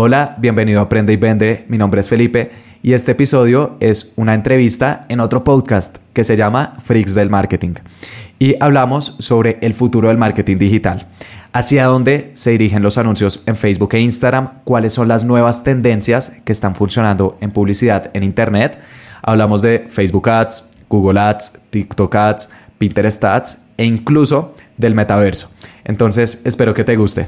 Hola, bienvenido a Aprende y Vende. Mi nombre es Felipe y este episodio es una entrevista en otro podcast que se llama Freaks del Marketing. Y hablamos sobre el futuro del marketing digital. Hacia dónde se dirigen los anuncios en Facebook e Instagram, cuáles son las nuevas tendencias que están funcionando en publicidad en Internet. Hablamos de Facebook Ads, Google Ads, TikTok Ads, Pinterest Ads e incluso del metaverso. Entonces, espero que te guste.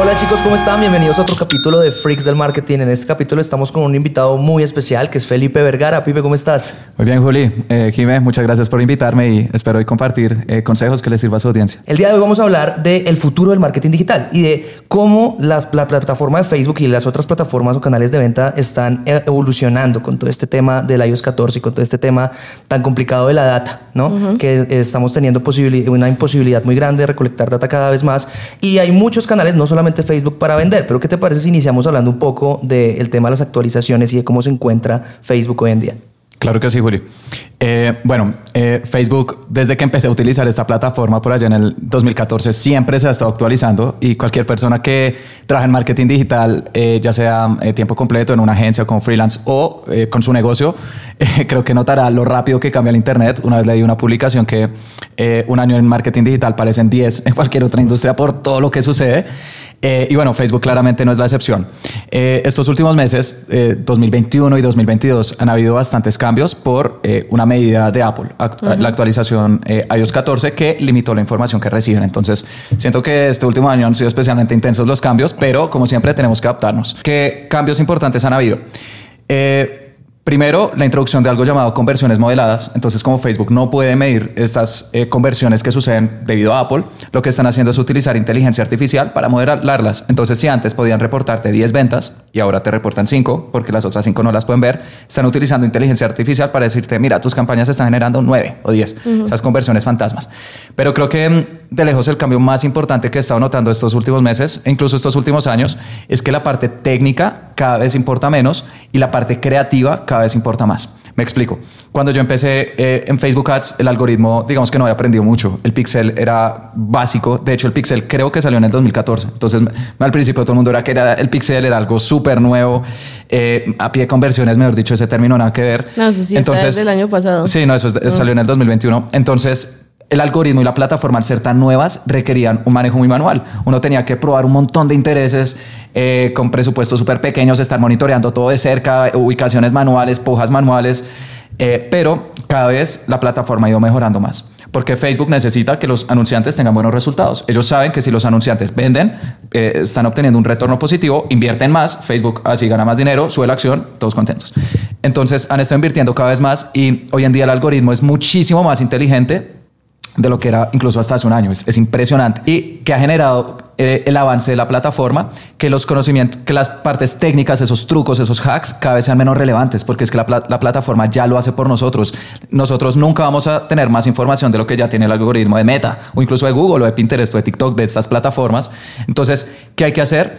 Hola chicos, ¿cómo están? Bienvenidos a otro capítulo de Freaks del Marketing. En este capítulo estamos con un invitado muy especial que es Felipe Vergara. Pipe, ¿cómo estás? Muy bien, Juli. Eh, Jimé, muchas gracias por invitarme y espero hoy compartir eh, consejos que les sirva a su audiencia. El día de hoy vamos a hablar del futuro del marketing digital y de cómo la, plataforma de Facebook y las otras plataformas o canales de venta están e, evolucionando con todo este tema del iOS 14 y con todo este tema tan complicado de la data, ¿no? Que estamos teniendo una imposibilidad muy grande de recolectar data cada vez más y hay muchos canales, no solamente Facebook para vender. Pero ¿qué te parece si iniciamos hablando un poco del tema de las actualizaciones y de cómo se encuentra Facebook hoy en día? Claro que sí, Juli. Eh, bueno, eh, Facebook, desde que empecé a utilizar esta plataforma por allá en el 2014, siempre se ha estado actualizando y cualquier persona que trabaja en marketing digital, eh, ya sea tiempo completo en una agencia como freelance o con su negocio, creo que notará lo rápido que cambia el Internet. Una vez leí una publicación que un año en marketing digital parecen 10 en cualquier otra industria por todo lo que sucede. Eh, y bueno, Facebook claramente no es la excepción. Eh, estos últimos meses, 2021 eh, y 2022, han habido bastantes cambios por una medida de Apple, la actualización iOS 14, que limitó la información que reciben. Entonces, siento que este último año han sido especialmente intensos los cambios, pero como siempre tenemos que adaptarnos. ¿Qué cambios importantes han habido? Primero, la introducción de algo llamado conversiones modeladas. Entonces, como Facebook no puede medir estas eh, conversiones que suceden debido a Apple, lo que están haciendo es utilizar inteligencia artificial para modelarlas. Entonces, si antes podían reportarte 10 ventas y ahora te reportan 5, porque las otras 5 no las pueden ver, están utilizando inteligencia artificial para decirte, mira, tus campañas están generando 9 o 10. Esas conversiones fantasmas. Pero creo que mm, de lejos el cambio más importante que he estado notando estos últimos meses, e incluso estos últimos años, es que la parte técnica cada vez importa menos y la parte creativa cada vez importa más. Me explico. Cuando yo empecé eh, en Facebook Ads, el algoritmo, digamos que no había aprendido mucho. El pixel era básico. De hecho, el pixel creo que salió en el 2014. Entonces, al principio todo el mundo era que era el pixel era algo súper nuevo. Eh, a pie de conversiones, mejor dicho, ese término nada que ver. No, eso sí Entonces, está año pasado. Sí, no, eso salió en el 2021. Entonces, el algoritmo y la plataforma, al ser tan nuevas, requerían un manejo muy manual. Uno tenía que probar un montón de intereses eh, con presupuestos súper pequeños, estar monitoreando todo de cerca, ubicaciones manuales, pujas manuales, eh, pero cada vez la plataforma ha ido mejorando más. Porque Facebook necesita que los anunciantes tengan buenos resultados. Ellos saben que si los anunciantes venden, eh, están obteniendo un retorno positivo, invierten más, Facebook así gana más dinero, sube la acción, todos contentos. Entonces han estado invirtiendo cada vez más y hoy en día el algoritmo es muchísimo más inteligente de lo que era incluso hasta hace un año. Es, impresionante. Y que ha generado eh, el avance de la plataforma, que los conocimientos, que las partes técnicas, esos trucos, esos hacks, cada vez sean menos relevantes, porque es que la, la, plataforma ya lo hace por nosotros. Nosotros nunca vamos a tener más información de lo que ya tiene el algoritmo de Meta, o incluso de Google, o de Pinterest, o de TikTok, de estas plataformas. Entonces, ¿qué hay que hacer?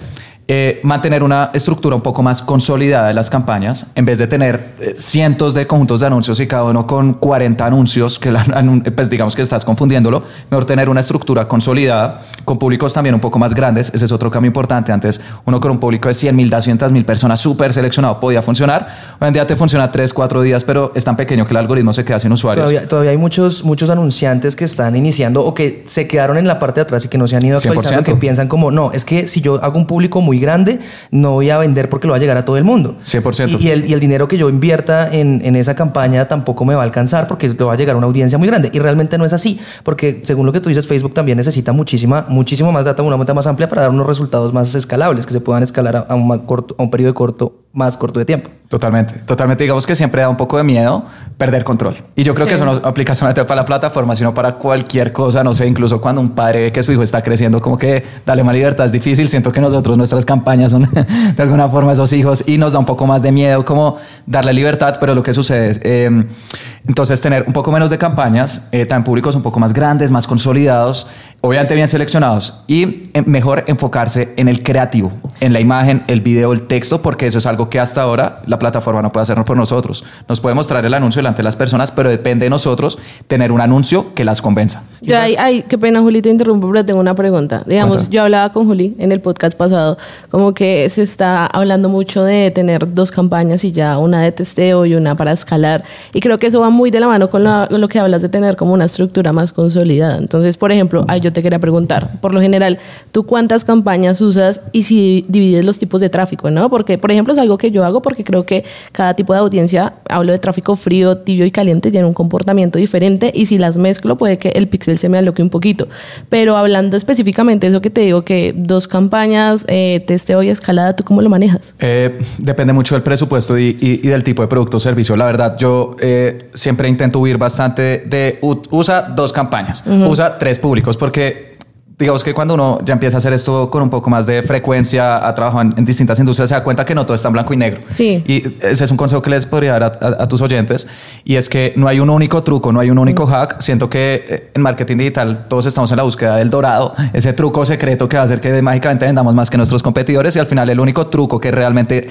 Eh, mantener una estructura un poco más consolidada de las campañas, en vez de tener eh, cientos de conjuntos de anuncios y cada uno con 40 anuncios, que pues digamos que estás confundiéndolo, mejor tener una estructura consolidada con públicos también un poco más grandes, ese es otro cambio importante, antes uno con un público de 100 mil, 200 mil personas súper seleccionado podía funcionar, hoy en día te funciona 3, 4 días, pero es tan pequeño que el algoritmo se queda sin usuarios. Todavía, todavía hay muchos, muchos anunciantes que están iniciando o que se quedaron en la parte de atrás y que no se han ido actualizando, que piensan como, no, es que si yo hago un público muy grande, no voy a vender porque lo va a llegar a todo el mundo. 100%. Y, y, el, y el, dinero que yo invierta en, en, esa campaña tampoco me va a alcanzar porque le va a llegar a una audiencia muy grande. Y realmente no es así, porque según lo que tú dices, Facebook también necesita muchísima, muchísimo más data, una meta más amplia para dar unos resultados más escalables, que se puedan escalar a, un, corto, a un periodo corto más corto de tiempo. Totalmente, totalmente. Digamos que siempre da un poco de miedo perder control. Y yo creo que eso no aplica solamente para la plataforma, sino para cualquier cosa. No sé, incluso cuando un padre ve que su hijo está creciendo, como que dale más libertad es difícil. Siento que nosotros, nuestras campañas son de alguna forma esos hijos y nos da un poco más de miedo como darle libertad, pero lo que sucede es, em, entonces tener un poco menos de campañas, eh, tan públicos un poco más grandes, más consolidados, obviamente bien seleccionados y eh, mejor enfocarse en el creativo, en la imagen, el video, el texto, porque eso es algo que hasta ahora la plataforma no puede hacernos por nosotros. Nos puede mostrar el anuncio delante de las personas, pero depende de nosotros tener un anuncio que las convenza. Yo hay, qué pena, Juli, te interrumpo, pero tengo una pregunta. Digamos, yo hablaba con Juli en el podcast pasado, como que se está hablando mucho de tener dos campañas y ya una de testeo y una para escalar. Y creo que eso va muy de la mano con lo, que hablas de tener como una estructura más consolidada. Entonces, por ejemplo, ahí yo te quería preguntar, por lo general, ¿tú cuántas campañas usas y si divides los tipos de tráfico, no? Porque, por ejemplo, es algo que yo hago porque creo que cada tipo de audiencia, hablo de tráfico frío, tibio y caliente, tiene un comportamiento diferente y si las mezclo puede que el pixel se me aloque un poquito. Pero hablando específicamente eso que te digo, que dos campañas, eh, testeo y escalada, ¿tú cómo lo manejas? Eh, depende mucho del presupuesto y, del tipo de producto o servicio. La verdad, yo eh, siempre intento huir bastante de usa dos campañas, usa tres públicos, porque digamos que cuando uno ya empieza a hacer esto con un poco más de frecuencia, a trabajar en, distintas industrias, se da cuenta que no todo está en blanco y negro. Sí. Y ese es un consejo que les podría dar a, tus oyentes, y es que no hay un único truco, no hay un único hack. Siento que eh, en marketing digital todos estamos en la búsqueda del dorado, ese truco secreto que va a hacer que mágicamente vendamos más que nuestros competidores, y al final el único truco que realmente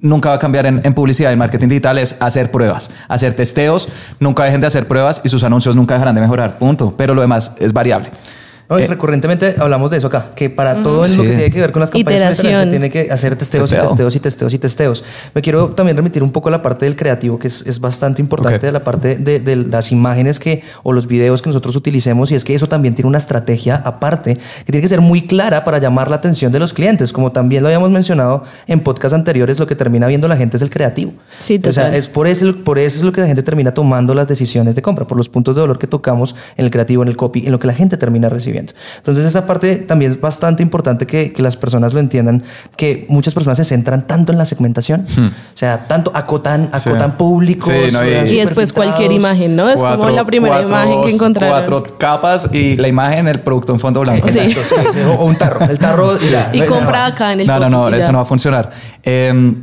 nunca va a cambiar en, en, publicidad y marketing digital es hacer pruebas, hacer testeos, nunca dejen de hacer pruebas y sus anuncios nunca dejarán de mejorar, punto. Pero lo demás es variable. Eh, recurrentemente hablamos de eso acá, que para todo en lo que tiene que ver con las campañas se tiene que hacer testeos y testeos y testeos y testeos. Me quiero también remitir un poco a la parte del creativo, que es, es bastante importante, de la parte de, de, las imágenes que o los videos que nosotros utilicemos, y es que eso también tiene una estrategia aparte que tiene que ser muy clara para llamar la atención de los clientes. Como también lo habíamos mencionado en podcasts anteriores, lo que termina viendo la gente es el creativo. Sí, O sea, es por eso, por eso es lo que la gente termina tomando las decisiones de compra, por los puntos de dolor que tocamos en el creativo, en el copy, en lo que la gente termina recibiendo. Entonces esa parte también es bastante importante que, que las personas lo entiendan, que muchas personas se centran tanto en la segmentación, hmm. o sea, tanto acotan, acotan públicos. y, después cualquier imagen, ¿no? Es como la primera imagen que encontraron. Cuatro capas y la imagen, el producto en fondo blanco. Sí. o, un tarro, el tarro y, compra acá en el No, no, no, eso no va a funcionar. Eh,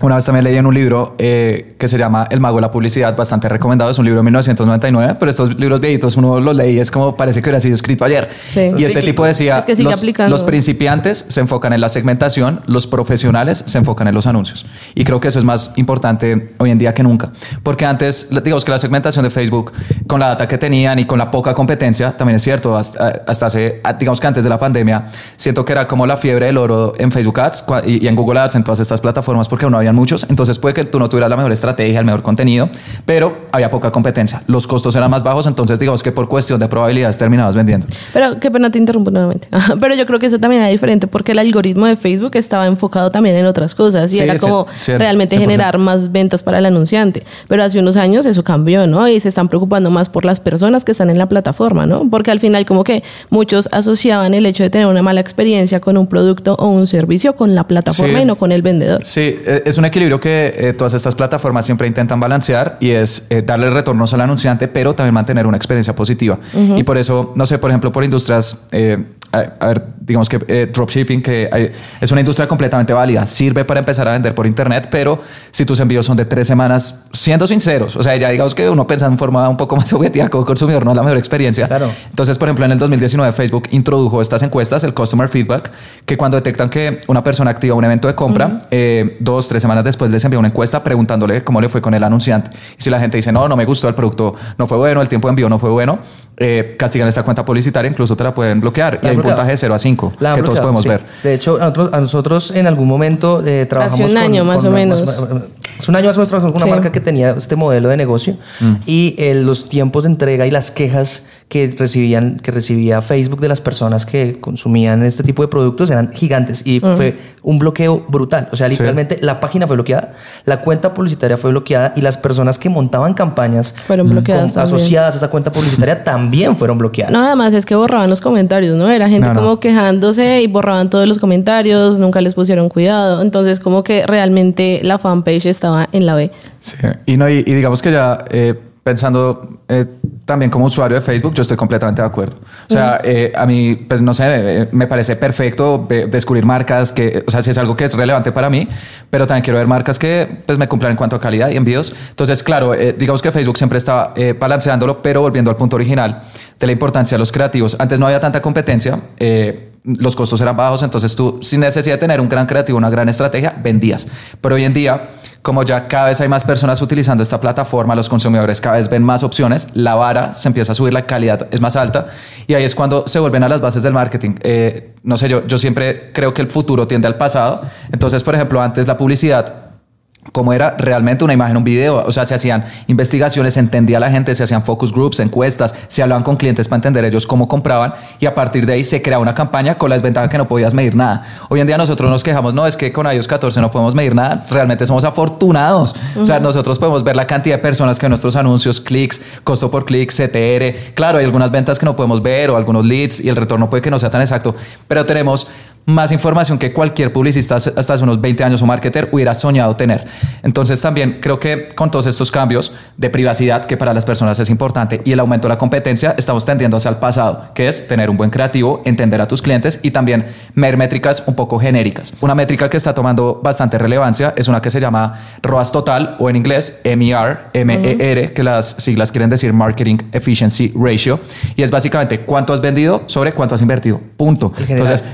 una vez también leí en un libro eh, que se llama El Mago de la Publicidad, bastante recomendado. Es un libro de 1999, pero estos libros viejitos uno los leí es como parece que hubiera sido escrito ayer. Y este tipo decía: los, principiantes se enfocan en la segmentación, los profesionales se enfocan en los anuncios. Y creo que eso es más importante hoy en día que nunca. Porque antes, digamos que la segmentación de Facebook, con la data que tenían y con la poca competencia, también es cierto, hasta, hace, digamos que antes de la pandemia, siento que era como la fiebre del oro en Facebook Ads y, y en Google Ads, en todas estas plataformas, porque uno habían muchos, entonces puede que tú no tuvieras la mejor estrategia, el mejor contenido, pero había poca competencia. Los costos eran más bajos, entonces digamos que por cuestión de probabilidades terminabas vendiendo. Pero qué pena te interrumpo nuevamente. pero yo creo que eso también era diferente porque el algoritmo de Facebook estaba enfocado también en otras cosas y era como realmente generar más ventas para el anunciante. Pero hace unos años eso cambió, ¿no? Y se están preocupando más por las personas que están en la plataforma, ¿no? Porque al final como que muchos asociaban el hecho de tener una mala experiencia con un producto o un servicio con la plataforma y no con el vendedor. Sí, e, es un equilibrio que eh, todas estas plataformas siempre intentan balancear y es eh, darle retornos al anunciante, pero también mantener una experiencia positiva. Y por eso, no sé, por ejemplo, por industrias a, ver, digamos que eh, dropshipping, que es una industria completamente válida, sirve para empezar a vender por internet, pero si tus envíos son de tres semanas, siendo sinceros, o sea, ya digamos que uno piensa en forma un poco más objetiva como consumidor, no es la mejor experiencia. Claro. Entonces, por ejemplo, en el 2019 Facebook introdujo estas encuestas, el Customer Feedback, que cuando detectan que una persona activa un evento de compra, eh, dos, tres semanas después les envía una encuesta preguntándole cómo le fue con el anunciante. Y si la gente dice, no, no me gustó el producto, no fue bueno, el tiempo de envío no fue bueno, eh, castigan esta cuenta publicitaria, incluso te la pueden bloquear. y hay un puntaje de 0 a 5 que todos podemos ver. De hecho, a nosotros, en algún momento eh, trabajamos. Hace un año más o menos. Hace un año más o menos trabajamos con una marca que tenía este modelo de negocio mm. y eh, los tiempos de entrega y las quejas que recibían que recibía Facebook de las personas que consumían este tipo de productos eran gigantes y fue un bloqueo brutal. O sea, literalmente la página fue bloqueada, la cuenta publicitaria fue bloqueada y las personas que montaban campañas fueron bloqueadas asociadas a esa cuenta publicitaria también fueron bloqueadas. No, además es que borraban los comentarios, ¿no? Era gente como quejándose y borraban todos los comentarios, nunca les pusieron cuidado. Entonces, como que realmente la fanpage estaba en la B. Sí, y, no, y, digamos que ya eh, pensando eh, también como usuario de Facebook, yo estoy completamente de acuerdo. O sea, eh, a mí, pues no sé, eh, me parece perfecto descubrir marcas que, o sea, si es algo que es relevante para mí, pero también quiero ver marcas que pues me cumplan en cuanto a calidad y envíos. Entonces, claro, digamos que Facebook siempre estaba balanceándolo, pero volviendo al punto original de la importancia de los creativos. Antes no había tanta competencia los costos eran bajos, entonces tú sin necesidad de tener un gran creativo, una gran estrategia, vendías. Pero hoy en día como ya cada vez hay más personas utilizando esta plataforma, los consumidores cada vez ven más opciones, la vara se empieza a subir, la calidad es más alta y ahí es cuando se vuelven a las bases del marketing. Eh, no sé, yo, yo siempre creo que el futuro tiende al pasado. Entonces, por ejemplo, antes la publicidad cómo era realmente una imagen, un video. O sea, se hacían investigaciones, se entendía la gente, se hacían focus groups, encuestas, se hablaban con clientes para entender ellos cómo compraban y a partir de ahí se creaba una campaña con la desventaja que no podías medir nada. Hoy en día nosotros nos quejamos, no, es que con iOS 14 no podemos medir nada. Realmente somos afortunados. O sea, nosotros podemos ver la cantidad de personas que nuestros anuncios, clics, costo por clic, CTR. Claro, hay algunas ventas que no podemos ver o algunos leads y el retorno puede que no sea tan exacto, pero tenemos más información que cualquier publicista hasta hace unos 20 años o marketer hubiera soñado tener. Entonces también creo que con todos estos cambios de privacidad que para las personas es importante y el aumento de la competencia, estamos tendiendo hacia el pasado, que es tener un buen creativo, entender a tus clientes y también ver métricas un poco genéricas. Una métrica que está tomando bastante relevancia es una que se llama ROAS total o en inglés MER, M-E-R, que las siglas quieren decir Marketing Efficiency Ratio y es básicamente cuánto has vendido sobre cuánto has invertido. Punto. Entonces,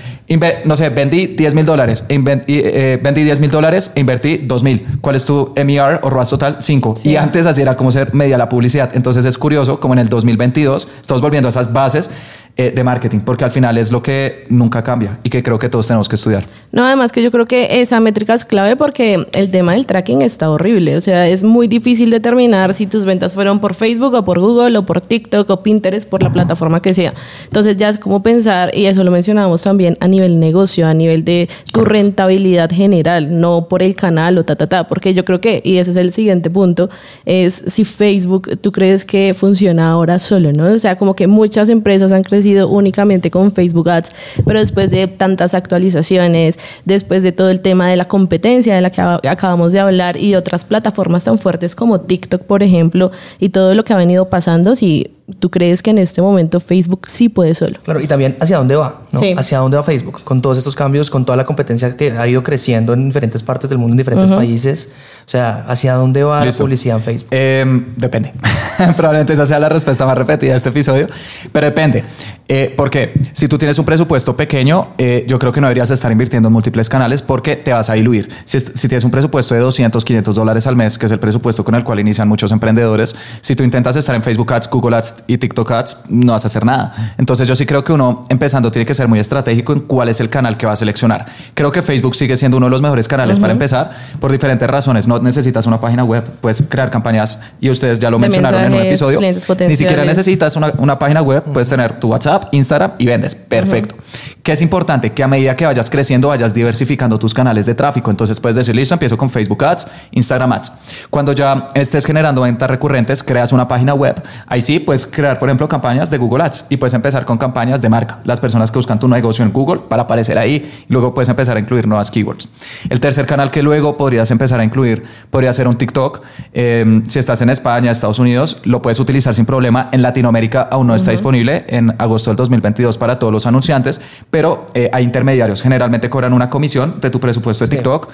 no sé, vendí 10 mil dólares, e eh, vendí 10 mil dólares e invertí 2 mil. ¿Cuál es tu MER o ROAS total? 5. Y antes así era como ser media la publicidad. Entonces es curioso como en el 2022 estamos volviendo a esas bases eh, de marketing, porque al final es lo que nunca cambia y que creo que todos tenemos que estudiar. No, además que yo creo que esa métrica es clave porque el tema del tracking está horrible, o sea, es muy difícil determinar si tus ventas fueron por Facebook o por Google o por TikTok o Pinterest, por la plataforma que sea. Entonces ya es como pensar, y eso lo mencionamos también a nivel negocio, a nivel de tu rentabilidad general, no por el canal o ta, ta, ta, porque yo creo que, y ese es el siguiente punto, es si Facebook, tú crees que funciona ahora solo, ¿no? O sea, como que muchas empresas han crecido únicamente con Facebook Ads, pero después de tantas actualizaciones, después de todo el tema de la competencia de la que acabamos de hablar y de otras plataformas tan fuertes como TikTok, por ejemplo, y todo lo que ha venido pasando, si tú crees que en este momento Facebook sí puede solo. Claro, y también hacia dónde va, ¿no? Hacia dónde va Facebook, con todos estos cambios, con toda la competencia que ha ido creciendo en diferentes partes del mundo, en diferentes países. O sea, ¿hacia dónde va la publicidad en Facebook? Em, depende. Probablemente esa sea la respuesta más repetida de este episodio, pero depende. Eh, porque si tú tienes un presupuesto pequeño, eh, yo creo que no deberías estar invirtiendo en múltiples canales porque te vas a diluir. Si, si tienes un presupuesto de 200, 500 dólares al mes, que es el presupuesto con el cual inician muchos emprendedores, si tú intentas estar en Facebook Ads, Google Ads y TikTok Ads, no vas a hacer nada. Entonces yo sí creo que uno empezando tiene que ser muy estratégico en cuál es el canal que va a seleccionar. Creo que Facebook sigue siendo uno de los mejores canales para empezar por diferentes razones. No necesitas una página web, puedes crear campañas y ustedes ya lo mencionaron en un episodio. Ni siquiera necesitas una, una página web, puedes tener tu WhatsApp Instagram y vendes. Perfecto. ¿Qué es importante? Que a medida que vayas creciendo, vayas diversificando tus canales de tráfico. Entonces puedes decir, listo, empiezo con Facebook Ads, Instagram Ads. Cuando ya estés generando ventas recurrentes, creas una página web. Ahí sí puedes crear, por ejemplo, campañas de Google Ads y puedes empezar con campañas de marca. Las personas que buscan tu negocio en Google para aparecer ahí y luego puedes empezar a incluir nuevas keywords. El tercer canal que luego podrías empezar a incluir podría ser un TikTok. Em, si estás en España, Estados Unidos, lo puedes utilizar sin problema. En Latinoamérica aún no está disponible. En agosto del 2022 para todos los anunciantes, pero eh, hay intermediarios. Generalmente cobran una comisión de tu presupuesto de TikTok.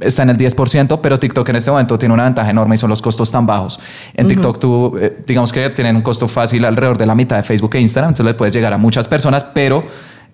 Está en el 10%, pero TikTok en este momento tiene una ventaja enorme y son los costos tan bajos. En TikTok tú, eh, digamos que tienen un costo fácil alrededor de la mitad de Facebook e Instagram, entonces le puedes llegar a muchas personas, pero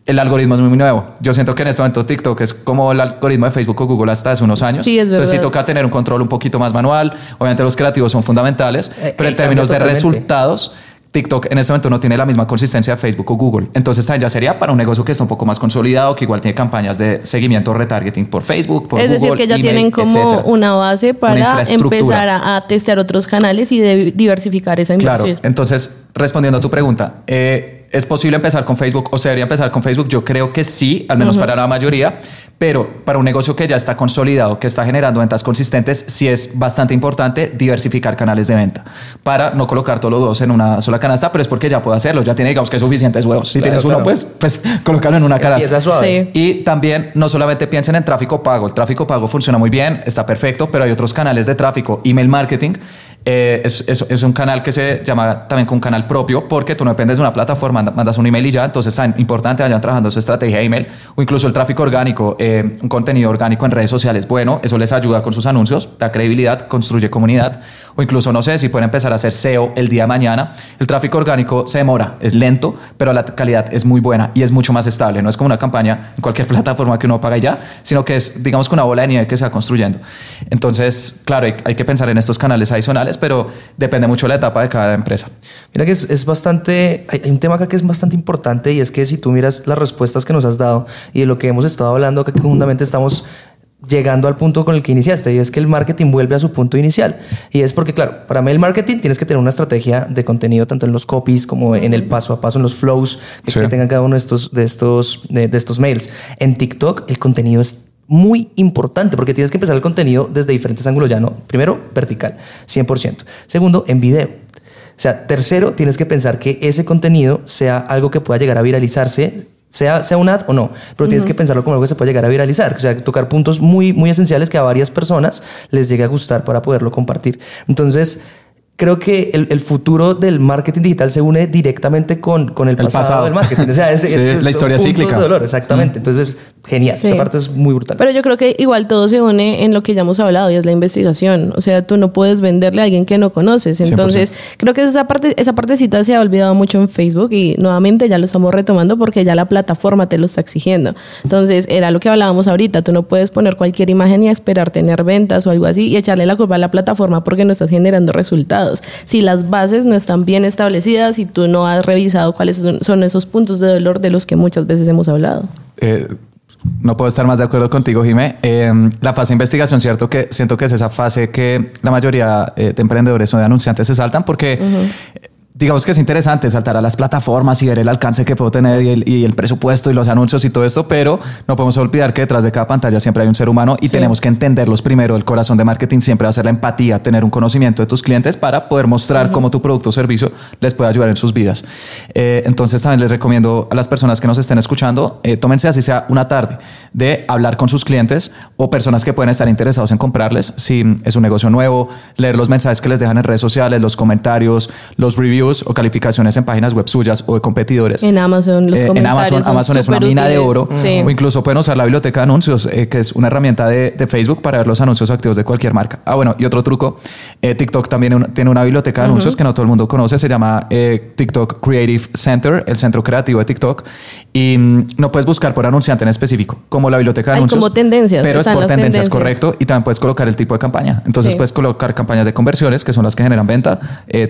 el algoritmo es muy nuevo. Yo siento que en este momento TikTok es como el algoritmo de Facebook o Google hasta hace unos años. Sí, es Entonces sí toca tener un control un poquito más manual. Obviamente los creativos son fundamentales, eh, pero en términos de resultados TikTok en este momento no tiene la misma consistencia de Facebook o Google. Entonces ya sería para un negocio que está un poco más consolidado, que igual tiene campañas de seguimiento retargeting por Facebook, por es Google. Es decir, que ya tienen como una base para empezar a, testear otros canales y de diversificar esa inversión. Claro, entonces respondiendo a tu pregunta, eh, ¿es posible empezar con Facebook o se debería empezar con Facebook? Yo creo que sí, al menos para la mayoría. Pero para un negocio que ya está consolidado, que está generando ventas consistentes, sí es bastante importante diversificar canales de venta para no colocar todos los huevos en una sola canasta, pero es porque ya puede hacerlo, ya tiene, digamos que suficientes huevos. Si tienes uno, pues, pues colocarlo en una canasta. Suave. Y también no solamente piensen en tráfico pago, el tráfico pago funciona muy bien, está perfecto, pero hay otros canales de tráfico, email marketing, eh, es, es, es, un canal que se llama también con canal propio porque tú no dependes de una plataforma, mandas un email y ya, entonces es importante vayan trabajando su estrategia de email o incluso el tráfico orgánico, eh, un contenido orgánico en redes sociales, bueno, eso les ayuda con sus anuncios, da credibilidad, construye comunidad o incluso, no sé, si pueden empezar a hacer SEO el día de mañana. El tráfico orgánico se demora, es lento, pero la calidad es muy buena y es mucho más estable, no es como una campaña en cualquier plataforma que uno paga ya, sino que es, digamos, con una bola de nieve que se va construyendo. Entonces, claro, hay, hay que pensar en estos canales adicionales pero depende mucho de la etapa de cada empresa. Mira que es, es, bastante, hay un tema acá que es bastante importante y es que si tú miras las respuestas que nos has dado y de lo que hemos estado hablando, que conjuntamente estamos llegando al punto con el que iniciaste y es que el marketing vuelve a su punto inicial. Y es porque claro para mí el marketing tienes que tener una estrategia de contenido tanto en los copies como en el paso a paso en los flows que, tengan cada uno de estos de estos de, de estos mails. En TikTok el contenido es muy importante porque tienes que empezar el contenido desde diferentes ángulos ya, ¿no? Primero, vertical, 100%. Segundo, en video. O sea, tercero, tienes que pensar que ese contenido sea algo que pueda llegar a viralizarse, sea, sea un ad o no, pero tienes que pensarlo como algo que se puede llegar a viralizar, o sea, tocar puntos muy, muy esenciales que a varias personas les llegue a gustar para poderlo compartir. Entonces, creo que el, el, futuro del marketing digital se une directamente con, con el, pasado, del marketing. O sea, es, es, la historia cíclica. De dolor, exactamente. Entonces, genial. Esa parte es muy brutal. Pero yo creo que igual todo se une en lo que ya hemos hablado y es la investigación. O sea, tú no puedes venderle a alguien que no conoces. Entonces, creo que esa, parte, esa partecita se ha olvidado mucho en Facebook y nuevamente ya lo estamos retomando porque ya la plataforma te lo está exigiendo. Entonces, era lo que hablábamos ahorita. Tú no puedes poner cualquier imagen y esperar tener ventas o algo así y echarle la culpa a la plataforma porque no estás generando resultados si las bases no están bien establecidas y tú no has revisado cuáles son, esos puntos de dolor de los que muchas veces hemos hablado. Eh, no puedo estar más de acuerdo contigo, Jimé. Eh, la fase de investigación, cierto que siento que es esa fase que la mayoría eh, de emprendedores o de anunciantes se saltan porque digamos que es interesante saltar a las plataformas y ver el alcance que puedo tener y el, presupuesto y los anuncios y todo esto, pero no podemos olvidar que detrás de cada pantalla siempre hay un ser humano y tenemos que entenderlos primero. El corazón de marketing siempre va a ser la empatía, tener un conocimiento de tus clientes para poder mostrar cómo tu producto o servicio les puede ayudar en sus vidas. Eh, entonces también les recomiendo a las personas que nos estén escuchando, eh, tómense así sea una tarde de hablar con sus clientes o personas que pueden estar interesados en comprarles, si es un negocio nuevo, leer los mensajes que les dejan en redes sociales, los comentarios, los reviews o calificaciones en páginas web suyas o de competidores. En Amazon, los. Eh, en Amazon, Amazon es una mina de oro. O incluso pueden usar la biblioteca de anuncios, eh, que es una herramienta de, de, Facebook para ver los anuncios activos de cualquier marca. Ah, bueno, y otro truco: eh, TikTok también tiene una biblioteca de anuncios que no todo el mundo conoce. Se llama TikTok Creative Center, el centro creativo de TikTok. Y mm, no puedes buscar por anunciante en específico, como la biblioteca de anuncios. como tendencias. Pero es por tendencias, correcto. Y también puedes colocar el tipo de campaña. Entonces puedes colocar campañas de conversiones, que son las que generan venta,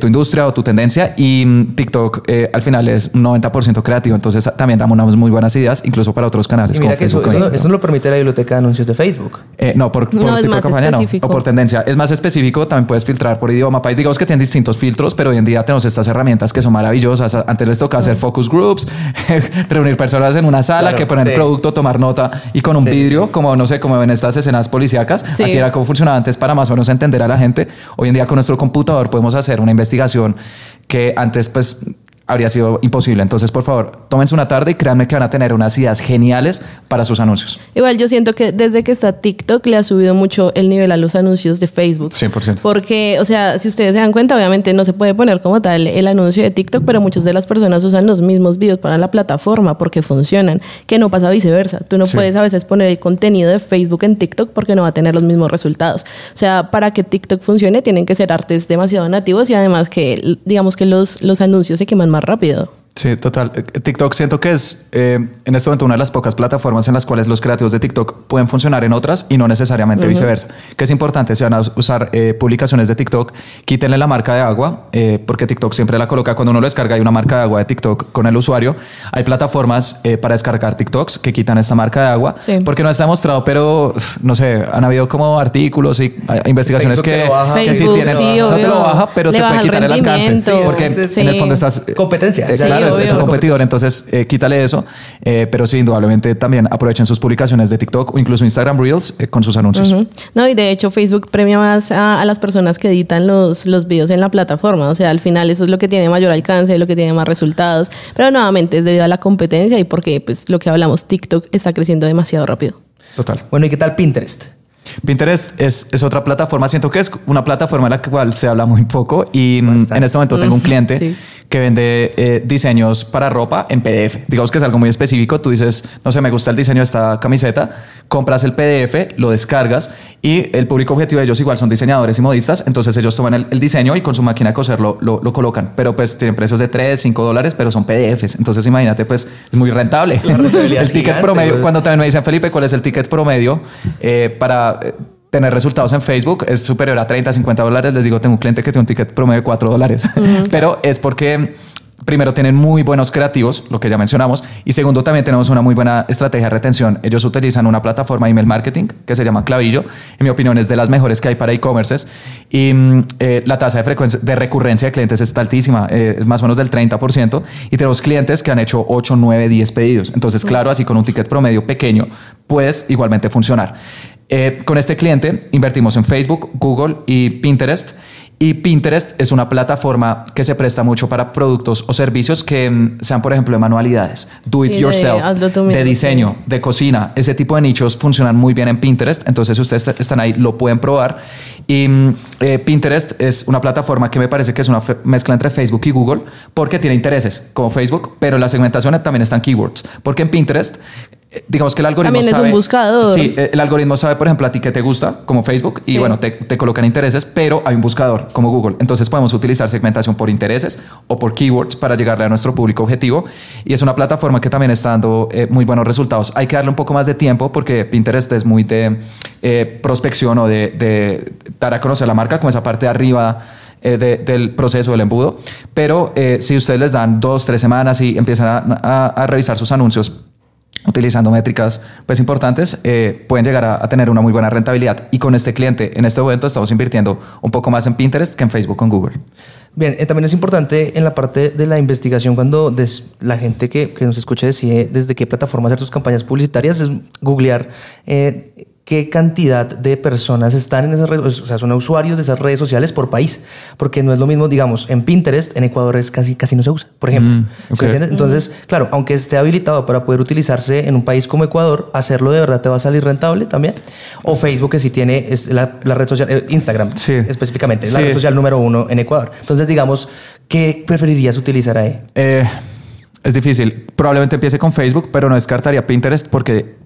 tu industria o tu tendencia y mm, TikTok eh, al final es un 90% creativo, entonces también damos unas muy buenas ideas, incluso para otros canales. mira que eso, no, lo permite la biblioteca de anuncios de Facebook. Eh, no, por, por tipo de campaña no, o por tendencia. Es más específico, también puedes filtrar por idioma. País, digamos que tienen distintos filtros, pero hoy en día tenemos estas herramientas que son maravillosas. Antes les toca hacer focus groups, reunir personas en una sala, que poner el producto, tomar nota y con un vidrio, como no sé, como ven estas escenas policíacas. Así era como funcionaba antes para más o menos entender a la gente. Hoy en día con nuestro computador podemos hacer una investigación que antes pues habría sido imposible. Entonces, por favor, tómense una tarde y créanme que van a tener unas ideas geniales para sus anuncios. Igual yo siento que desde que está TikTok le ha subido mucho el nivel a los anuncios de Facebook. 100%. Porque, o sea, si ustedes se dan cuenta, obviamente no se puede poner como tal el anuncio de TikTok, pero muchas de las personas usan los mismos videos para la plataforma porque funcionan, que no pasa viceversa. Tú no puedes a veces poner el contenido de Facebook en TikTok porque no va a tener los mismos resultados. O sea, para que TikTok funcione tienen que ser artes demasiado nativos y además que, digamos que los, los anuncios se queman más rápido. Sí, total. Eh, TikTok siento que es eh, en este momento una de las pocas plataformas en las cuales los creativos de TikTok pueden funcionar en otras y no necesariamente viceversa. Que es importante, si van a usar eh, publicaciones de TikTok, quítenle la marca de agua, porque TikTok siempre la coloca cuando uno lo descarga, hay una marca de agua de TikTok con el usuario. Hay plataformas para descargar TikToks que quitan esta marca de agua, porque no está demostrado, pero no sé, han habido como artículos y investigaciones que, que sí tienen, no te lo baja, pero te puede quitar el, alcance. porque en el fondo estás... Competencia. Claro, es, un competidor, entonces eh, quítale eso. Eh, pero sí, indudablemente también aprovechen sus publicaciones de TikTok o incluso Instagram Reels eh, con sus anuncios. No, y de hecho Facebook premia más a, las personas que editan los, los videos en la plataforma. O sea, al final eso es lo que tiene mayor alcance, lo que tiene más resultados. Pero nuevamente es debido a la competencia y porque, pues, lo que hablamos, TikTok está creciendo demasiado rápido. Total. Bueno, ¿y qué tal Pinterest? Pinterest es, es, otra plataforma, siento que es una plataforma en la cual se habla muy poco y mm, Bastante. en este momento tengo un mm, cliente sí que vende eh, diseños para ropa en PDF. Digamos que es algo muy específico. Tú dices, no sé, me gusta el diseño de esta camiseta, compras el PDF, lo descargas y el público objetivo de ellos igual son diseñadores y modistas. Entonces ellos toman el, diseño y con su máquina de coser lo, lo, colocan. Pero pues tienen precios de 3, 5 dólares, pero son PDFs. Entonces imagínate, pues es muy rentable. el ticket promedio, cuando también me dicen, Felipe, ¿cuál es el ticket promedio eh, para... Eh, tener resultados en Facebook es superior a 30, 50 dólares. Les digo, tengo un cliente que tiene un ticket promedio de 4 dólares, pero es porque primero tienen muy buenos creativos, lo que ya mencionamos, y segundo también tenemos una muy buena estrategia de retención. Ellos utilizan una plataforma de email marketing que se llama Clavillo. En mi opinión es de las mejores que hay para e-commerces y mm, eh, la tasa de, frecuencia, de recurrencia de clientes está altísima, eh, es más o menos del 30% y tenemos clientes que han hecho 8, 9, 10 pedidos. Entonces, claro, así con un ticket promedio pequeño puedes igualmente funcionar. Eh, con este cliente invertimos en Facebook, Google y Pinterest. Y Pinterest es una plataforma que se presta mucho para productos o servicios que mm, sean, por ejemplo, de manualidades, do it yourself, de, diseño, de cocina. Ese tipo de nichos funcionan muy bien en Pinterest. Entonces, ustedes están ahí, lo pueden probar. Y mm, eh, Pinterest es una plataforma que me parece que es una mezcla entre Facebook y Google porque tiene intereses como Facebook, pero la segmentación también están keywords. Porque en Pinterest digamos que el algoritmo También es un buscador. Sí, eh, el algoritmo sabe, por ejemplo, a ti que te gusta, como Facebook, y bueno, te, te, colocan intereses, pero hay un buscador, como Google. Entonces podemos utilizar segmentación por intereses o por keywords para llegarle a nuestro público objetivo. Y es una plataforma que también está dando eh, muy buenos resultados. Hay que darle un poco más de tiempo porque Pinterest es muy de prospección o de, de, dar a conocer la marca, como esa parte de arriba. del proceso del embudo. Pero si ustedes les dan dos, tres semanas y empiezan a, a revisar sus anuncios utilizando métricas pues importantes, eh, pueden llegar a, tener una muy buena rentabilidad. Y con este cliente, en este momento estamos invirtiendo un poco más en Pinterest que en Facebook con Google. Bien, eh, también es importante en la parte de la investigación cuando la gente que, que, nos escucha decide desde qué plataforma hacer sus campañas publicitarias, es googlear eh, qué cantidad de personas están en esas redes, o sea, son usuarios de esas redes sociales por país, porque no es lo mismo, digamos, en Pinterest, en Ecuador es casi, casi no se usa, por ejemplo. Mm, Entonces, claro, aunque esté habilitado para poder utilizarse en un país como Ecuador, hacerlo de verdad te va a salir rentable también. O Facebook, que sí tiene es la, red social, eh, Instagram específicamente, es la red social número uno en Ecuador. Entonces, digamos, ¿qué preferirías utilizar ahí? Eh, es difícil. Probablemente empiece con Facebook, pero no descartaría Pinterest porque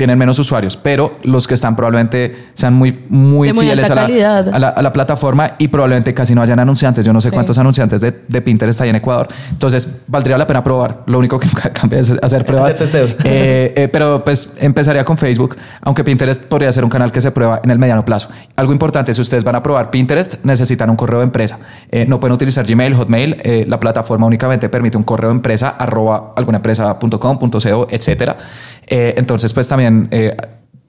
tienen menos usuarios, pero los que están probablemente sean muy, muy, fieles a la, a la, plataforma y probablemente casi no hayan anunciantes. Yo no sé cuántos anunciantes de, de, Pinterest hay en Ecuador. Entonces, valdría la pena probar. Lo único que cambia es hacer pruebas. Eh, eh, pero pues empezaría con Facebook, aunque Pinterest podría ser un canal que se prueba en el mediano plazo. Algo importante, si ustedes van a probar Pinterest, necesitan un correo de empresa. Eh, no pueden utilizar Gmail, Hotmail. la plataforma únicamente permite un correo de empresa, arroba alguna empresa.com.co, etcétera. entonces, pues también eh,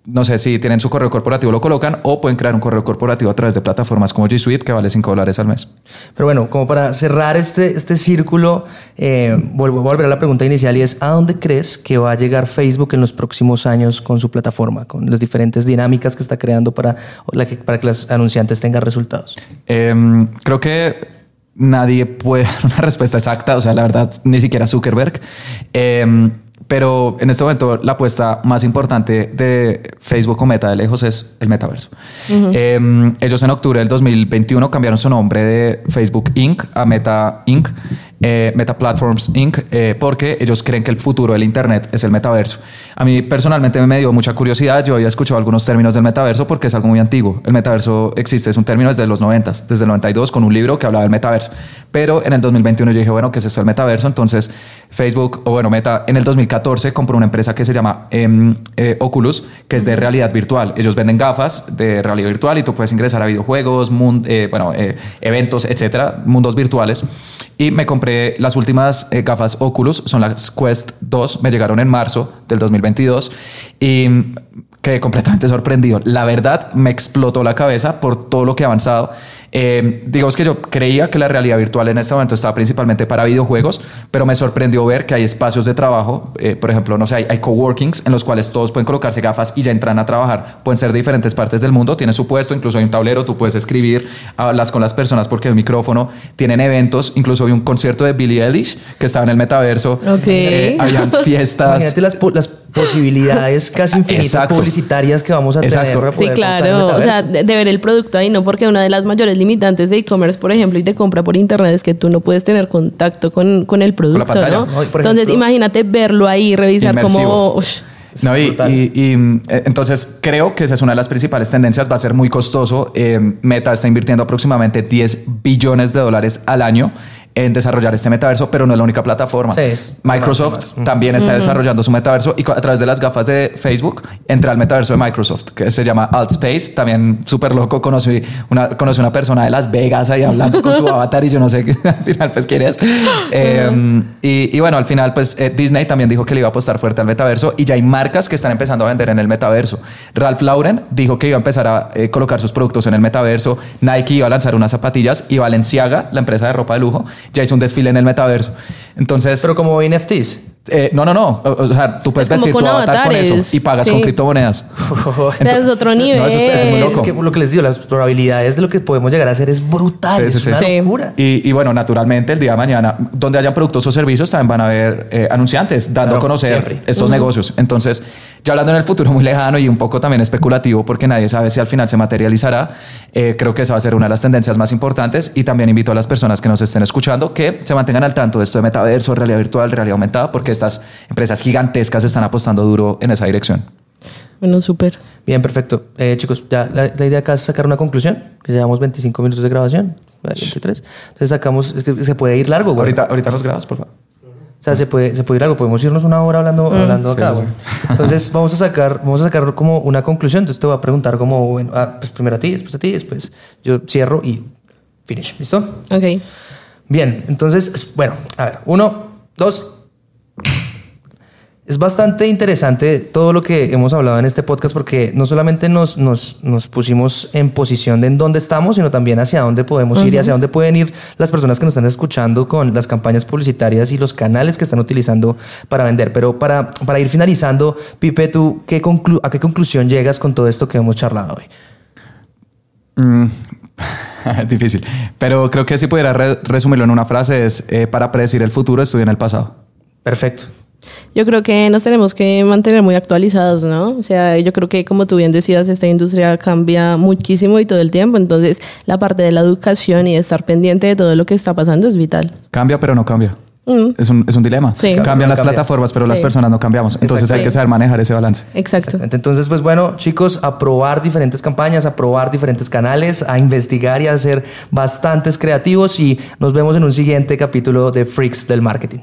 no sé si tienen su correo corporativo, lo colocan o pueden crear un correo corporativo a través de plataformas como G Suite que vale 5 dólares al mes. Pero bueno, como para cerrar este, este círculo, eh, vuelvo a volver a la pregunta inicial y es, ¿a dónde crees que va a llegar Facebook en los próximos años con su plataforma, con las diferentes dinámicas que está creando para, para que los anunciantes tengan resultados? Em, creo que nadie puede dar una respuesta exacta, o sea, la verdad, ni siquiera Zuckerberg. Eh, pero en este momento la apuesta más importante de Facebook o Meta de lejos es el metaverso. Em, ellos en octubre del 2021 cambiaron su nombre de Facebook Inc. a Meta Inc. Eh, Meta Platforms Inc., eh, porque ellos creen que el futuro del Internet es el metaverso. A mí personalmente me dio mucha curiosidad, yo había escuchado algunos términos del metaverso porque es algo muy antiguo. El metaverso existe, es un término desde los 90, desde el 92, con un libro que hablaba del metaverso. Pero en el 2021 yo dije, bueno, ¿qué es esto el metaverso? Entonces Facebook, o bueno, Meta, en el 2014 compró una empresa que se llama em, eh, Oculus, que es de realidad virtual. Ellos venden gafas de realidad virtual y tú puedes ingresar a videojuegos, bueno, eventos, etcétera, mundos virtuales. Y me compré las últimas eh, gafas Oculus, son las Quest 2, me llegaron en marzo del 2022 y quedé completamente sorprendido. La verdad, me explotó la cabeza por todo lo que ha avanzado. Eh, digamos que yo creía que la realidad virtual en este momento estaba principalmente para videojuegos, pero me sorprendió ver que hay espacios de trabajo, eh, por ejemplo, no sé, hay, coworkings en los cuales todos pueden colocarse gafas y ya entran a trabajar. Pueden ser de diferentes partes del mundo, tiene su puesto, incluso hay un tablero, tú puedes escribir, hablas con las personas porque hay un micrófono, tienen eventos, incluso hay un concierto de Billie Eilish que estaba en el metaverso, okay. eh, habían fiestas. Imagínate las, las posibilidades casi infinitas Exacto. publicitarias que vamos a tener. Exacto. para Sí, poder el claro. O sea, de, de ver el producto ahí, no porque una de las mayores limitantes de e-commerce, por ejemplo, y de compra por internet es que tú no puedes tener contacto con, con el producto, pantalla. ¿no? No, Entonces, imagínate verlo ahí, revisar Inmersivo. cómo... No, y, brutal. y- y, eh, entonces creo que esa es una de las principales tendencias. Va a ser muy costoso. Eh, Meta está invirtiendo aproximadamente 10 billones de dólares al año en desarrollar este metaverso, pero no es la única plataforma. Sí, es Microsoft más, también está desarrollando su metaverso y a través de las gafas de Facebook entra al metaverso de Microsoft, que se llama Altspace. También súper loco. Conocí una, conocí una persona de Las Vegas ahí hablando con su avatar y yo no sé qué al final pues quién es. Eh, y, y bueno, al final pues eh, Disney también dijo que le iba a apostar fuerte al metaverso y ya hay marcas que están empezando a vender en el metaverso. Ralph Lauren dijo que iba a empezar a eh, colocar sus productos en el metaverso. Nike iba a lanzar unas zapatillas y Balenciaga, la empresa de ropa de lujo, ya hizo un desfile en el metaverso. Entonces, Pero como NFTs. eh, no, no, no. O, o sea, tú puedes Es vestir tu avatar con eso y pagas Sí. con criptomonedas. es otro nivel. no, eso es- eso es muy Es loco. que lo que les digo, las probabilidades de lo que podemos llegar a hacer es brutal. Sí, sí, es una Sí. locura. Y, y bueno, naturalmente el día de mañana, donde hayan productos o servicios, también van a haber eh, anunciantes dando Claro, a conocer siempre. estos negocios. Entonces, ya hablando en el futuro muy lejano y un poco también especulativo, porque nadie sabe si al final se materializará, eh, creo que esa va a ser una de las tendencias más importantes. Y también invito a las personas que nos estén escuchando que se mantengan al tanto de esto de metaverso, realidad virtual, realidad aumentada, porque estas empresas gigantescas están apostando duro en esa dirección. Bueno, súper. Bien, perfecto. Eh, chicos, ya la, la idea acá es sacar una conclusión, que llevamos 25 minutos de grabación, 23. Entonces sacamos, es que se puede ir largo, güey. Ahorita, ahorita los grabas, por favor. O sea, se puede, se puede ir largo, podemos irnos una hora hablando, hablando Sí, acá, sí, güey. Entonces vamos a sacar, vamos a sacar como una conclusión. Entonces te voy a preguntar como, bueno, ah, pues primero a ti, después a ti, después yo cierro y finish. ¿Listo? Ok. Bien, entonces, es- bueno, a ver, uno, dos. Es bastante interesante todo lo que hemos hablado en este podcast porque no solamente nos, nos, nos pusimos en posición de en dónde estamos, sino también hacia dónde podemos ir y hacia dónde pueden ir las personas que nos están escuchando con las campañas publicitarias y los canales que están utilizando para vender. Pero para, para ir finalizando, Pipe, ¿tú qué conclu- a qué conclusión llegas con todo esto que hemos charlado hoy? Mm, difícil. Pero creo que si pudiera re- resumirlo en una frase es, eh, para predecir el futuro, estudia en el pasado. Perfecto. Yo creo que nos tenemos que mantener muy actualizados, ¿no? O sea, yo creo que como tú bien decías, esta industria cambia muchísimo y todo el tiempo, entonces la parte de la educación y de estar pendiente de todo lo que está pasando es vital. Cambia, pero no cambia. Mm, Es un, es un dilema. Sí. Cambian las plataformas, pero Sí. las personas no cambiamos. Entonces Exacto. hay que saber manejar ese balance. exacto. Exactamente. Entonces, pues bueno, chicos, a probar diferentes campañas, a probar diferentes canales, a investigar y a ser bastantes creativos y nos vemos en un siguiente capítulo de Freaks del Marketing.